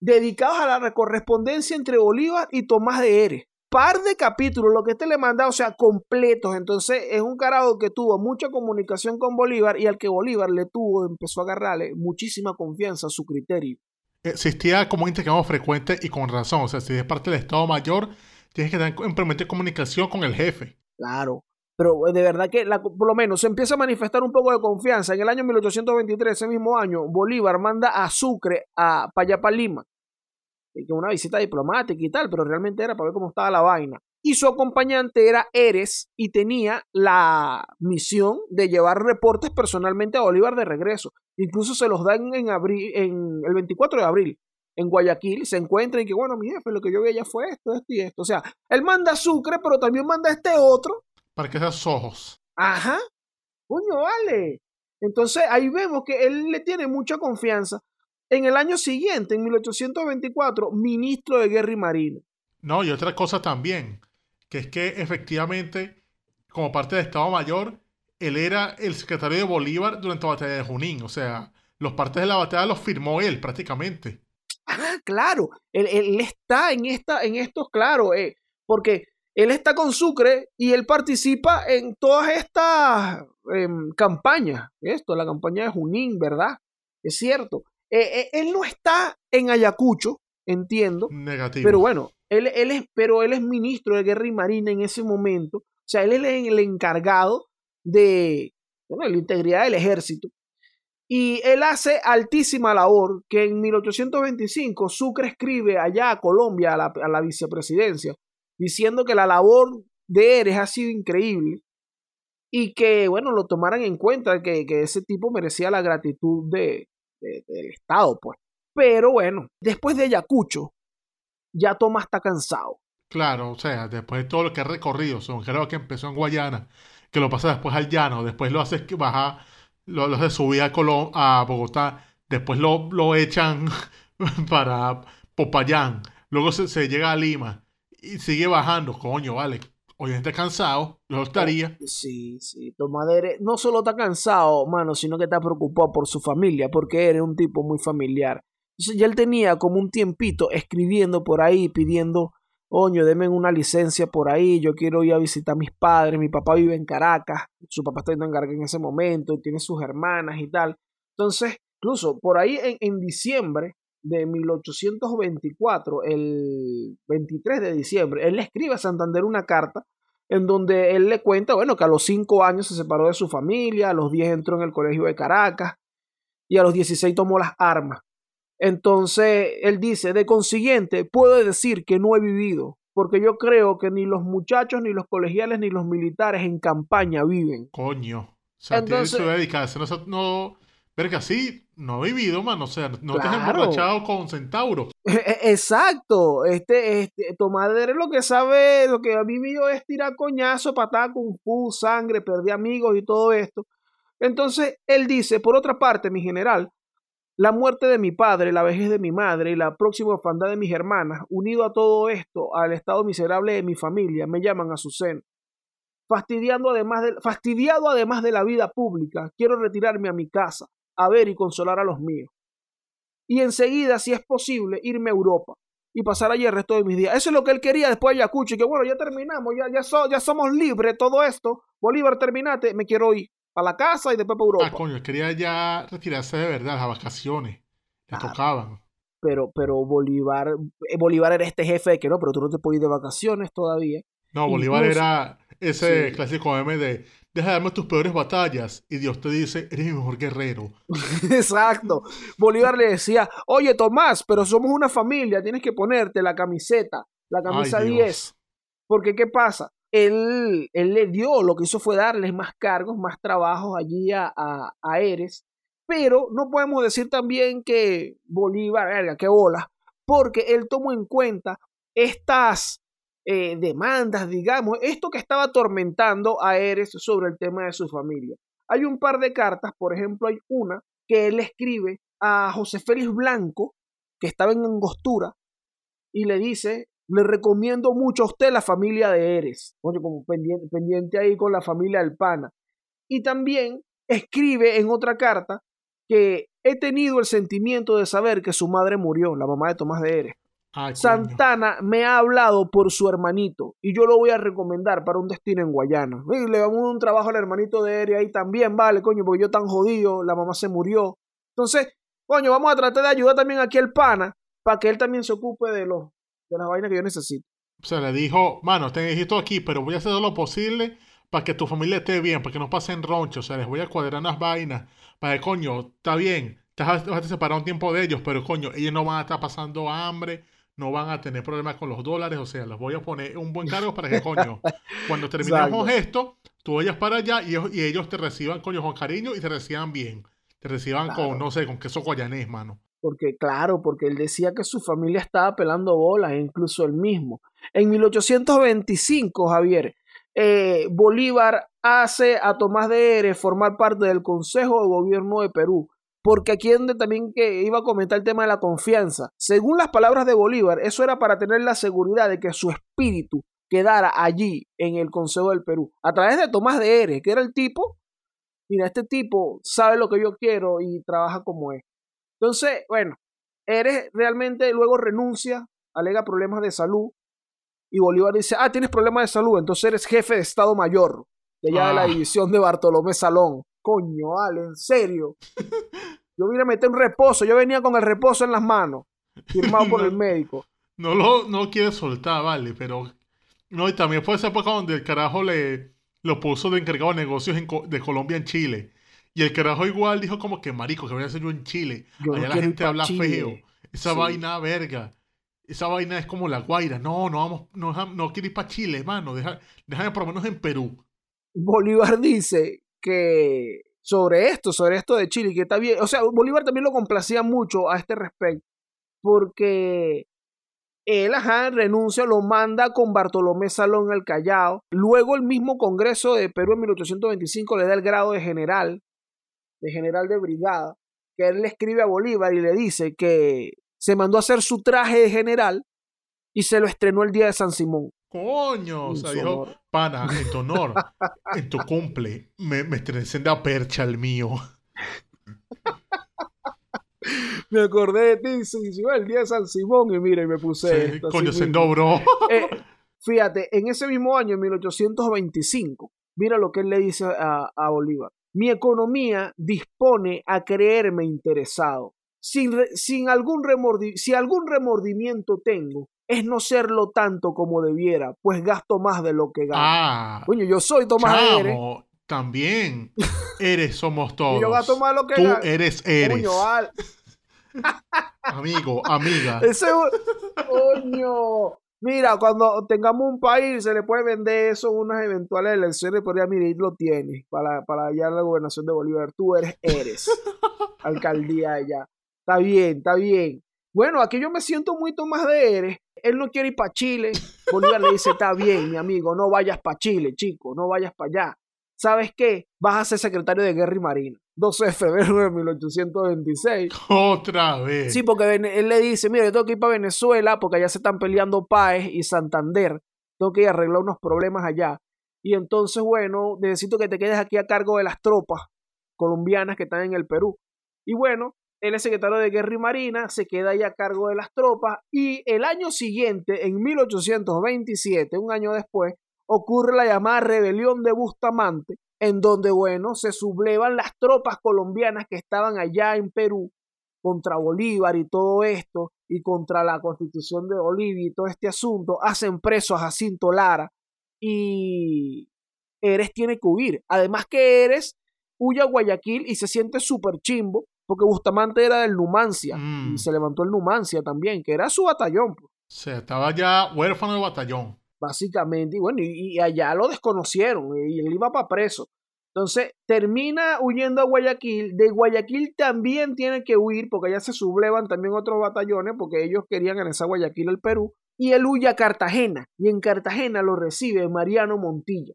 dedicados a la correspondencia entre Bolívar y Tomás de Eres. Par de capítulos, lo que este le manda, o sea, completos. Entonces, es un carajo que tuvo mucha comunicación con Bolívar y al que Bolívar le tuvo, empezó a agarrarle muchísima confianza a su criterio. Existía como un intercambio frecuente y con razón. O sea, si eres parte del Estado Mayor, tienes que tener permanente comunicación con el jefe. Claro. Pero eh, de verdad que la- por lo menos se empieza a manifestar un poco de confianza. En el año 1823, ese mismo año, Bolívar manda a Sucre a, para allá, para Lima. Y que una visita diplomática y tal, pero realmente era para ver cómo estaba la vaina. Y su acompañante era Eres y tenía la misión de llevar reportes personalmente a Bolívar de regreso. Incluso se los dan en, abril, en el 24 de abril. En Guayaquil se encuentran y que, bueno, mi jefe, lo que yo vi allá fue esto, esto y esto. O sea, él manda a Sucre, pero también manda a este otro Para que seas ojos. Ajá. Coño, vale. Entonces ahí vemos que él le tiene mucha confianza. En el año siguiente, en 1824, ministro de Guerra y Marina. No, y otra cosa también, que es que efectivamente, como parte del Estado Mayor, él era el secretario de Bolívar durante la batalla de Junín. O sea, los partes de la batalla los firmó él prácticamente. Ah, claro. Él, él está en, esta, en estos, claro, eh, porque él está con Sucre y él participa en todas estas em, campañas. Esto, la campaña de Junín, ¿verdad? Es cierto. Eh, eh, él no está en Ayacucho, entiendo. Negativo. Pero bueno, él, él es, pero él es ministro de Guerra y Marina en ese momento. O sea, él es el, encargado de, bueno, la integridad del ejército. Y él hace altísima labor que en 1825 Sucre escribe allá a Colombia, a la, a la vicepresidencia, diciendo que la labor de Eres ha sido increíble y que, bueno, lo tomaran en cuenta, que, que ese tipo merecía la gratitud de, de- del Estado, pues. Pero bueno, después de Ayacucho, ya Tomás está cansado. Claro, o sea, después de todo lo que ha recorrido, son, creo que empezó en Guayana, que lo pasa después al llano, después lo hace que baja, lo, lo hace subir a, Colo- a Bogotá, después lo, lo echan para Popayán, luego se, se llega a Lima y sigue bajando, coño, vale. Obviamente cansado, yo estaría. Sí, sí, Tomás Dere no solo está cansado, mano, sino que está preocupado por su familia, porque es un tipo muy familiar. Entonces ya él tenía como un tiempito escribiendo por ahí, pidiendo, oño, denme una licencia por ahí, yo quiero ir a visitar a mis padres, mi papá vive en Caracas, su papá está en Caracas en ese momento, tiene sus hermanas y tal. Entonces, incluso por ahí en, en diciembre de 1824, el 23 de diciembre, él le escribe a Santander una carta en donde él le cuenta, bueno, que a los 5 años se separó de su familia, a los 10 entró en el colegio de Caracas y a los 16 tomó las armas. Entonces, él dice, de consiguiente, puedo decir que no he vivido, porque yo creo que ni los muchachos, ni los colegiales, ni los militares en campaña viven. Coño. O sea, Entonces- tiene su dedicarse. No, no, verga, sí, no he vivido, mano. O sea, no te has emborrachado con Centauro. Exacto, este, este Tomás Dere lo que sabe, lo que ha vivido es tirar coñazo, patada con fu, sangre, perder amigos y todo esto. Entonces, él dice, por otra parte, mi general, la muerte de mi padre, la vejez de mi madre y la próxima orfandad de mis hermanas, unido a todo esto, al estado miserable de mi familia, me llaman a su seno. Fastidiando además de, fastidiado además de la vida pública, quiero retirarme a mi casa, a ver y consolar a los míos y enseguida, si es posible, irme a Europa y pasar allí el resto de mis días. Eso es lo que él quería después de Ayacucho, y que bueno, ya terminamos, ya, ya, so- ya somos libres, todo esto. Bolívar, terminate, me quiero ir a la casa y después para Europa. Ah, coño, quería ya retirarse de verdad, las vacaciones. Le Claro. tocaban. pero, pero Bolívar, eh, Bolívar era este jefe de que no, pero tú no te puedes ir de vacaciones todavía. No, Bolívar Incluso- era ese Sí. clásico meme de deja de darme tus peores batallas y Dios te dice, eres mi mejor guerrero. Exacto. Bolívar le decía, oye Tomás, pero somos una familia, tienes que ponerte la camiseta, la camisa Ay, Dios. 10. Porque, ¿qué pasa? Él, él le dio, lo que hizo fue darles más cargos, más trabajos allí a, a, a Eres. Pero no podemos decir también que Bolívar, verga, qué bola, porque él tomó en cuenta estas eh, demandas, digamos, esto que estaba atormentando a Eres sobre el tema de su familia. Hay un par de cartas, por ejemplo, hay una que él escribe a José Félix Blanco, que estaba en Angostura, y le dice, le recomiendo mucho a usted la familia de Eres, oye, como pendiente, pendiente ahí con la familia del Pana. Y también escribe en otra carta que he tenido el sentimiento de saber que su madre murió, la mamá de Tomás de Eres. Coño. Santana me ha hablado por su hermanito y yo lo voy a recomendar para un destino en Guayana. Y le damos un trabajo al hermanito de Eri ahí también, vale, coño, porque yo tan jodido, la mamá se murió. Entonces, coño, vamos a tratar de ayudar también aquí al pana para que él también se ocupe de, los, de las vainas que yo necesito. O sea, le dijo, mano, te necesito aquí, pero voy a hacer todo lo posible para que tu familia esté bien, para que no pasen ronchos. O sea, les voy a cuadrar unas vainas. Para que, coño, está bien, te vas a separar un tiempo de ellos, pero, coño, ellos no van a estar pasando hambre, no van a tener problemas con los dólares. O sea, les voy a poner un buen cargo para que, coño, cuando terminemos esto, tú vayas para allá y ellos, y ellos te reciban, coño, con cariño y te reciban bien. Te reciban Claro. con, no sé, con queso guayanés, mano. Porque, claro, porque él decía que su familia estaba pelando bolas, e incluso él mismo. En 1825, Javier, eh, Bolívar hace a Tomás de Eres formar parte del Consejo de Gobierno de Perú. Porque aquí es donde también que iba a comentar el tema de la confianza. Según las palabras de Bolívar, eso era para tener la seguridad de que su espíritu quedara allí en el Consejo del Perú. A través de Tomás de Eres, que era el tipo, mira, este tipo sabe lo que yo quiero y trabaja como es. Entonces, bueno, Eres realmente luego renuncia, alega problemas de salud y Bolívar dice, ah, tienes problemas de salud, entonces eres jefe de Estado Mayor de allá de la Ah. división de Bartolomé Salón. Coño, vale, en serio. Yo vine a meter un reposo, yo venía con el reposo en las manos, firmado por el médico. No lo, no quiere soltar, vale, pero. No, y también fue esa época donde el carajo le lo puso de encargado de negocios en de Colombia en Chile. Y el carajo igual dijo como que marico, que voy a hacer yo en Chile. Yo Allá la gente habla Chile. feo. Esa Sí. vaina verga. Esa vaina es como la guaira. No, no vamos, no, no quiero ir para Chile, hermano. Deja, déjame por lo menos en Perú. Bolívar dice que sobre esto, sobre esto de Chile, que está bien, o sea, Bolívar también lo complacía mucho a este respecto, porque él, ajá, renuncia, lo manda con Bartolomé Salón al Callao, luego el mismo Congreso de Perú en 1825 le da el grado de general, de general de brigada, que él le escribe a Bolívar y le dice que se mandó a hacer su traje de general y se lo estrenó el día de San Simón. Coño, o sea, dijo, pana, en tu honor, en tu cumple, me, me la percha el mío. Me acordé de ti, el día de San Simón y mira, y me puse Sí, esto, coño, se endobró. Eh, fíjate, en ese mismo año, en 1825, mira lo que él le dice a, a Bolívar. Mi economía dispone a creerme interesado. Sin, sin algún remordi- si algún remordimiento tengo, es no serlo tanto como debiera, pues gasto más de lo que gano. Ah, Coño, yo soy Tomás Eres, también. Eres somos todos. yo gasto más de lo que Tú gano. eres, eres. Coño. Amigo, amiga. Ese, coño. Mira, cuando tengamos un país, se le puede vender eso en unas eventuales elecciones, pero ya, ahí lo tienes para, para allá la gobernación de Bolívar. Tú eres, eres. Alcaldía allá. Está bien, está bien. Bueno, aquí yo me siento muy Tomás de Eres. Él no quiere ir para Chile. Bolívar le dice, está bien, mi amigo, no vayas para Chile, chico, no vayas para allá. ¿Sabes qué? Vas a ser secretario de Guerra y Marina. 12 de febrero de 1826. Otra vez. Sí, porque él le dice, mira, yo tengo que ir para Venezuela porque allá se están peleando Páez y Santander. Tengo que ir a arreglar unos problemas allá. Y entonces, bueno, necesito que te quedes aquí a cargo de las tropas colombianas que están en el Perú. Y bueno, es secretario de Guerra y Marina, se queda ahí a cargo de las tropas y el año siguiente, en 1827, un año después, ocurre la llamada rebelión de Bustamante, en donde, bueno, se sublevan las tropas colombianas que estaban allá en Perú contra Bolívar y todo esto, y contra la constitución de Bolivia y todo este asunto, hacen preso a Jacinto Lara y Eres tiene que huir. Además que Eres huye a Guayaquil y se siente súper chimbo, porque Bustamante era del Numancia, Mm. y se levantó el Numancia también, que era su batallón, pues, O sea, estaba ya huérfano de batallón. básicamente, y bueno, y, y allá lo desconocieron, y él iba para preso. Entonces termina huyendo a Guayaquil. De Guayaquil también tiene que huir porque allá se sublevan también otros batallones porque ellos querían anexar Guayaquil al Perú. Y él huye a Cartagena. Y en Cartagena lo recibe Mariano Montilla.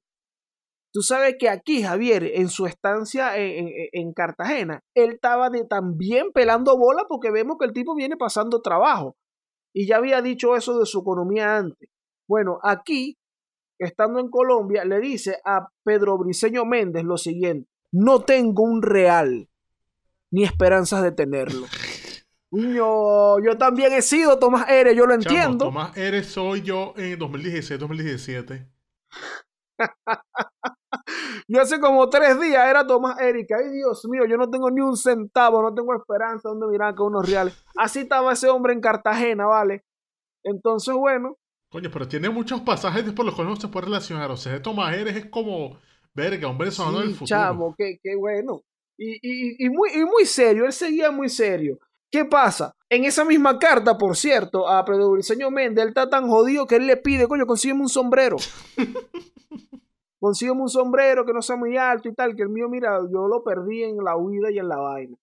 Tú sabes que aquí, Javier, en su estancia en, en- en Cartagena, él estaba de, también pelando bola porque vemos que el tipo viene pasando trabajo. Y ya había dicho eso de su economía antes. Bueno, aquí estando en Colombia, le dice a Pedro Briceño Méndez lo siguiente: No tengo un real ni esperanzas de tenerlo. Yo, yo también he sido Tomás Eres, yo lo Chamo, entiendo. Tomás Eres soy yo en 2016, 2017. Yo hace como tres días era Tomás Erika. Ay, Dios mío, yo no tengo ni un centavo, no tengo esperanza. ¿Dónde miran que unos reales? Así estaba ese hombre en Cartagena, ¿vale? Entonces, bueno, Coño, pero tiene muchos pasajes por los cuales no se puede relacionar. O sea, Tomás Eres es como, verga, un venezolano del sí, futuro. chamo, qué, qué bueno. Y, y- y muy, y muy serio, él seguía muy serio. ¿Qué pasa? En esa misma carta, por cierto, a Pedro Briceño Méndez, él está tan jodido que él le pide, coño, consígueme un sombrero. consígueme un sombrero que no sea muy alto y tal, que el mío, mira, yo lo perdí en la huida y en la vaina.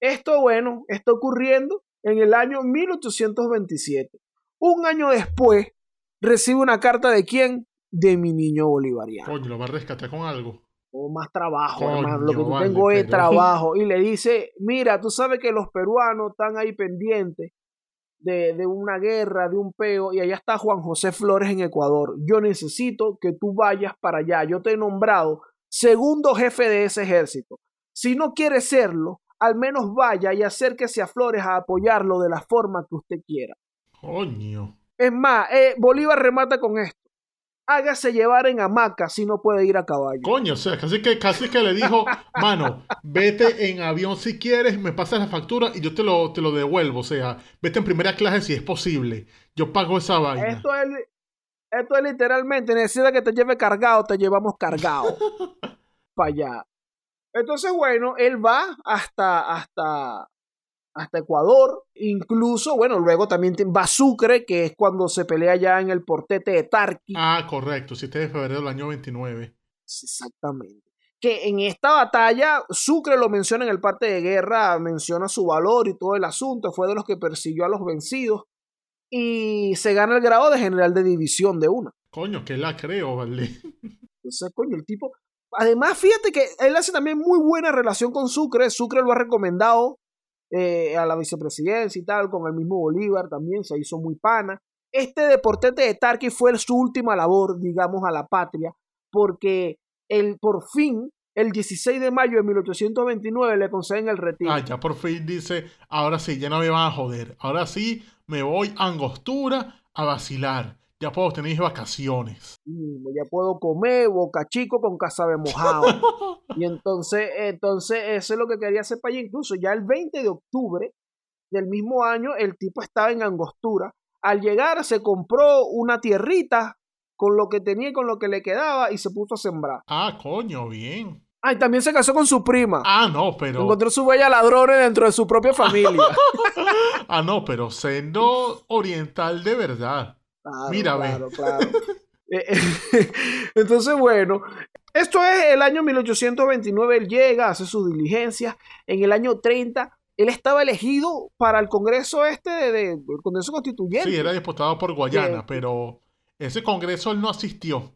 Esto, bueno, está ocurriendo en el año 1827. Un año después, recibe una carta de quién? De mi niño bolivariano Coño, lo va a rescatar con algo. o más trabajo, Coño, hermano. Lo que vale, tengo es pero- trabajo. Y le dice, mira, tú sabes que los peruanos están ahí pendientes de, de una guerra, de un peo, y allá está Juan José Flores en Ecuador. Yo necesito que tú vayas para allá. Yo te he nombrado segundo jefe de ese ejército. Si no quieres serlo, al menos vaya y acérquese a Flores a apoyarlo de la forma que usted quiera. Coño. Es más, eh, Bolívar remata con esto. Hágase llevar en hamaca si no puede ir a caballo. Coño, o sea, casi que, casi que le dijo, mano, vete en avión si quieres, me pasas la factura y yo te lo, te lo devuelvo. O sea, vete en primera clase si es posible. Yo pago esa vaina. Esto es, esto es literalmente, necesita que te lleve cargado, te llevamos cargado. Para allá. Entonces, bueno, él va hasta, hasta, hasta Ecuador. Incluso, bueno, luego también va Sucre, que es cuando se pelea ya en el portete de Tarqui. Ah, correcto, 7 de febrero del año 29. Exactamente. Que en esta batalla, Sucre lo menciona en el parte de guerra, menciona su valor y todo el asunto, fue de los que persiguió a los vencidos y se gana el grado de general de división de una. Coño, que la creo, ¿vale? Entonces, coño, el tipo. Además, fíjate que él hace también muy buena relación con Sucre. Sucre lo ha recomendado eh, a la vicepresidencia y tal, con el mismo Bolívar también, se hizo muy pana. Este deportete de Tarqui fue su última labor, digamos, a la patria, porque él por fin, el 16 de mayo de 1829, le conceden el retiro. Ah, ya por fin dice, ahora sí, ya no me van a joder. Ahora sí, me voy a Angostura a vacilar. Ya puedo tener vacaciones. Ya puedo comer boca chico con casabe mojado. y entonces, entonces, eso es lo que quería hacer para allá. Incluso ya el 20 de octubre del mismo año, el tipo estaba en Angostura. Al llegar, se compró una tierrita con lo que tenía y con lo que le quedaba y se puso a sembrar. Ah, coño, bien. Ah, y también se casó con su prima. Ah, no, pero. Encontró su bella ladrones dentro de su propia familia. ah, no, pero siendo oriental de verdad. Mira, claro, claro. Eh, eh, entonces, bueno, esto es el año 1829. Él llega, hace sus diligencias. En el año 30, él estaba elegido para el Congreso este de, Congreso Constituyente. Sí, era diputado por Guayana, pero ese Congreso él no asistió.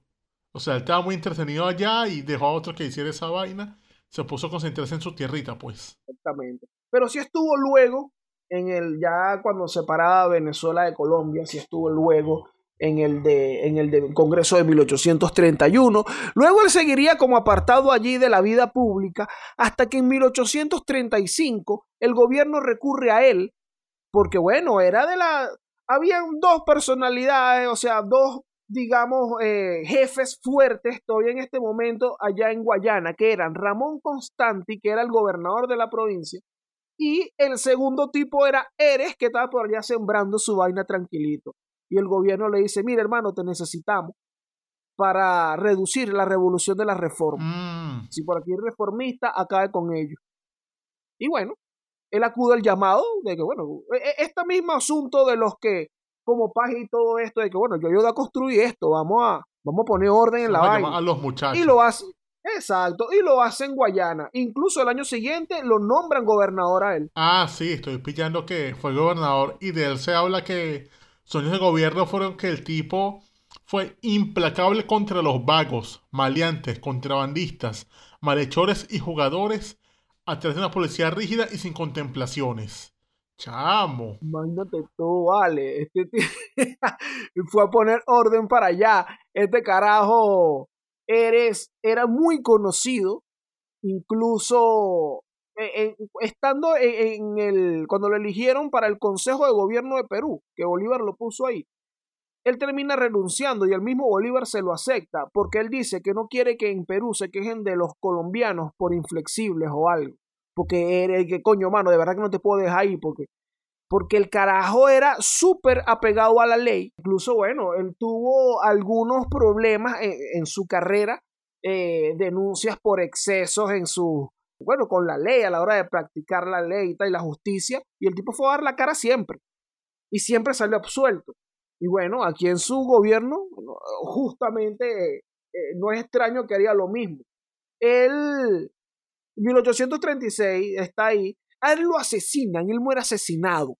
O sea, él estaba muy entretenido allá y dejó a otro que hiciera esa vaina. Se puso a concentrarse en su tierrita, pues. Exactamente. Pero sí estuvo luego, en el, ya cuando separaba Venezuela de Colombia, sí estuvo luego en el, de, en el Congreso de 1831. Luego él seguiría como apartado allí de la vida pública hasta que en 1835 el gobierno recurre a él, porque bueno, era de la... Habían dos personalidades, o sea, dos digamos, eh, jefes fuertes todavía en este momento allá en Guayana, que eran Ramón Constanti, que era el gobernador de la provincia, y el segundo tipo era Eres, que estaba por allá sembrando su vaina tranquilito. Y el gobierno le dice, mira hermano, te necesitamos para reducir la revolución de la reforma. Mm. Si por aquí reformista, acabe con ellos. Y bueno, él acude al llamado de que, bueno, e, e, este mismo asunto de los que como paz y todo esto de que, bueno, yo ayudo a construir esto, vamos a, vamos a poner orden en la vaina. A los muchachos. Y lo hace, exacto, y lo hace en Guayana. Incluso el año siguiente lo nombran gobernador a él. Ah, sí, estoy pillando que fue gobernador y de él se habla que sueños de gobierno fueron que el tipo fue implacable contra los vagos, maleantes, contrabandistas, malhechores y jugadores a través de una policía rígida y sin contemplaciones. Chamo. Imagínate tú, vale. Este fue a poner orden para allá. Este carajo eres, era muy conocido, incluso e, estando en, el, cuando lo eligieron para el Consejo de Gobierno de Perú, que Bolívar lo puso ahí. Él termina renunciando y el mismo Bolívar se lo acepta porque él dice que no quiere que en Perú se quejen de los colombianos por inflexibles o algo porque eres que coño, mano, de verdad que no te puedo dejar ahí porque porque el carajo era súper apegado a la ley. Incluso, bueno, él tuvo algunos problemas en, su carrera, eh, denuncias por excesos en su, bueno, con la ley a la hora de practicar la ley y, la justicia, y el tipo fue a dar la cara siempre, y siempre salió absuelto. Y bueno, aquí en su gobierno, justamente, eh, no es extraño que haría lo mismo. Él 1836 está ahí. A él lo asesinan, él muere asesinado.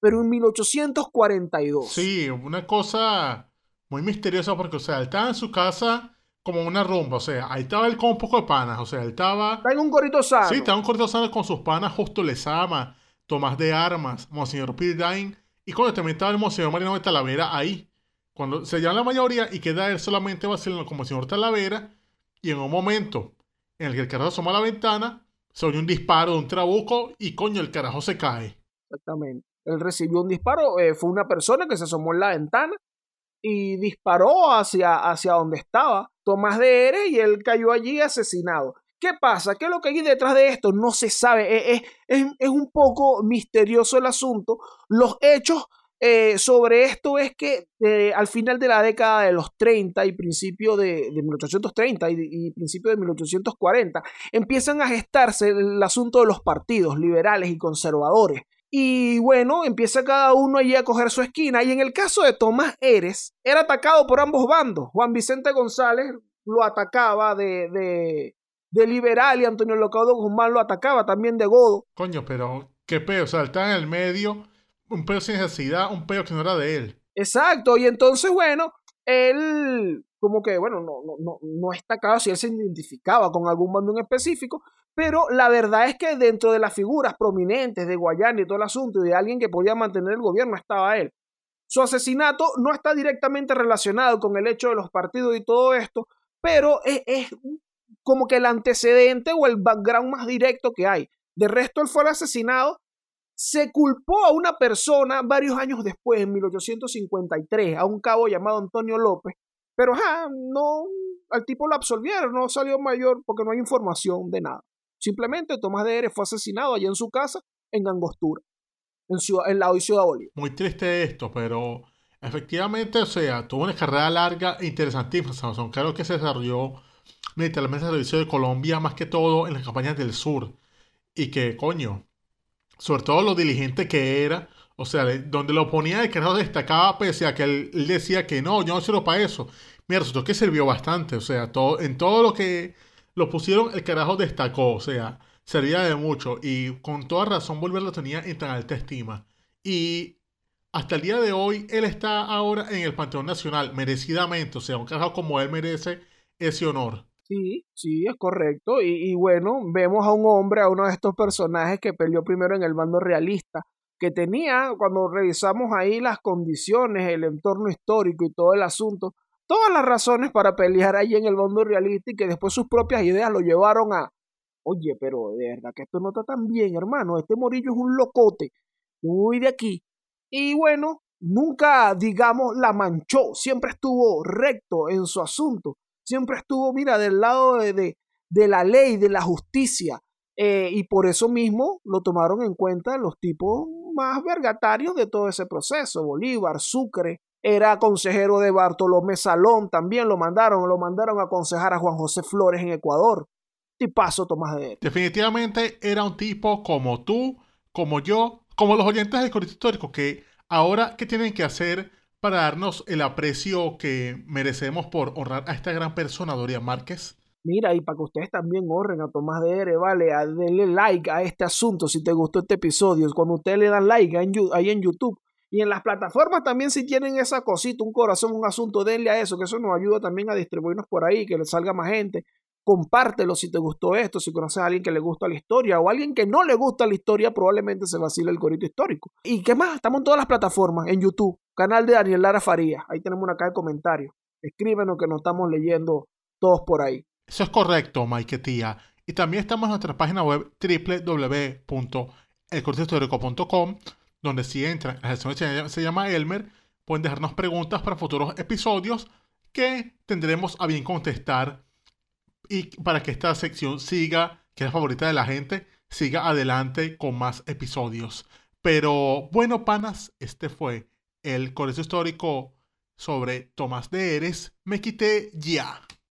Pero en 1842. Sí, una cosa muy misteriosa porque, o sea, él estaba en su casa como una rumba, o sea, ahí estaba él con un poco de panas, o sea, él estaba... Está en un corito sano. Sí, estaba en un corito sano con sus panas, Justo Lezama, Tomás de Armas, Monseñor Pildain, y cuando también estaba el Monseñor Marino de Talavera ahí. Cuando se llama la mayoría y queda él solamente vacilando como Monseñor Talavera, y en un momento en el que el carajo asoma a la ventana, oye un disparo de un trabuco y coño, el carajo se cae. Exactamente. Él recibió un disparo, eh, fue una persona que se asomó en la ventana y disparó hacia, hacia donde estaba Tomás de Ere y él cayó allí asesinado. ¿Qué pasa? ¿Qué es lo que hay detrás de esto? No se sabe. Es, es, es un poco misterioso el asunto. Los hechos eh, sobre esto es que eh, al final de la década de los 30 y principio de, 1830 y, y, principio de 1840 empiezan a gestarse el asunto de los partidos liberales y conservadores. Y bueno, empieza cada uno allí a coger su esquina. Y en el caso de Tomás Eres, era atacado por ambos bandos. Juan Vicente González lo atacaba de, de, de liberal y Antonio Locaudo Guzmán lo atacaba también de godo. Coño, pero qué pedo, o sea, está en el medio un pedo sin necesidad, un pedo que no era de él. Exacto, y entonces, bueno, él como que, bueno, no, no, no, no está claro si él se identificaba con algún bando en específico, pero la verdad es que dentro de las figuras prominentes de Guayana y todo el asunto y de alguien que podía mantener el gobierno estaba él. Su asesinato no está directamente relacionado con el hecho de los partidos y todo esto, pero es, es como que el antecedente o el background más directo que hay. De resto, él fue asesinado se culpó a una persona varios años después, en 1853, a un cabo llamado Antonio López, pero no, al tipo lo absolvieron, no salió mayor porque no hay información de nada. Simplemente Tomás de Eres fue asesinado allá en su casa, en Angostura, en, la Ciudad Bolívar. Muy triste esto, pero efectivamente, o sea, tuvo una carrera larga e interesantísima. Son claro que se desarrolló literalmente el servicio de Colombia, más que todo en las campañas del sur. Y que, coño, sobre todo lo diligente que era, o sea, donde lo ponía el carajo destacaba pese a que él, decía que no, yo no sirvo para eso. Mira, resultó que sirvió bastante, o sea, todo, en todo lo que lo pusieron, el carajo destacó, o sea, servía de mucho y con toda razón Volver lo tenía en tan alta estima. Y hasta el día de hoy, él está ahora en el Panteón Nacional, merecidamente, o sea, un carajo como él merece ese honor. Sí, sí, es correcto. Y, bueno, vemos a un hombre, a uno de estos personajes que peleó primero en el bando realista, que tenía, cuando revisamos ahí las condiciones, el entorno histórico y todo el asunto, todas las razones para pelear ahí en el bando realista y que después sus propias ideas lo llevaron a, oye, pero de verdad que esto no está tan bien, hermano, este morillo es un locote, muy de aquí. Y bueno, nunca, digamos, la manchó, siempre estuvo recto en su asunto siempre estuvo, mira, del lado de, de, la ley, de la justicia. Eh, y por eso mismo lo tomaron en cuenta los tipos más vergatarios de todo ese proceso. Bolívar, Sucre, era consejero de Bartolomé Salón, también lo mandaron, lo mandaron a aconsejar a Juan José Flores en Ecuador. Tipazo Tomás de él. Definitivamente era un tipo como tú, como yo, como los oyentes del Corito Histórico, que ahora, ¿qué tienen que hacer? Para darnos el aprecio que merecemos por honrar a esta gran persona, Doria Márquez? Mira, y para que ustedes también honren a Tomás de Ere, vale, a denle like a este asunto si te gustó este episodio. Cuando ustedes le dan like ahí en YouTube y en las plataformas también si tienen esa cosita, un corazón, un asunto, denle a eso, que eso nos ayuda también a distribuirnos por ahí, que le salga más gente. Compártelo si te gustó esto, si conoces a alguien que le gusta la historia o a alguien que no le gusta la historia, probablemente se vacile el corito histórico. ¿Y qué más? Estamos en todas las plataformas, en YouTube, canal de Daniel Lara Faría. Ahí tenemos una caja de comentarios. Escríbenos que nos estamos leyendo todos por ahí. Eso es correcto, Mike Tía. Y también estamos en nuestra página web www.elcoritohistórico.com, donde si entran, la sección se llama Elmer, pueden dejarnos preguntas para futuros episodios que tendremos a bien contestar y para que esta sección siga, que es la favorita de la gente, siga adelante con más episodios. Pero bueno, panas, este fue el colegio histórico sobre Tomás de Eres. Me quité ya.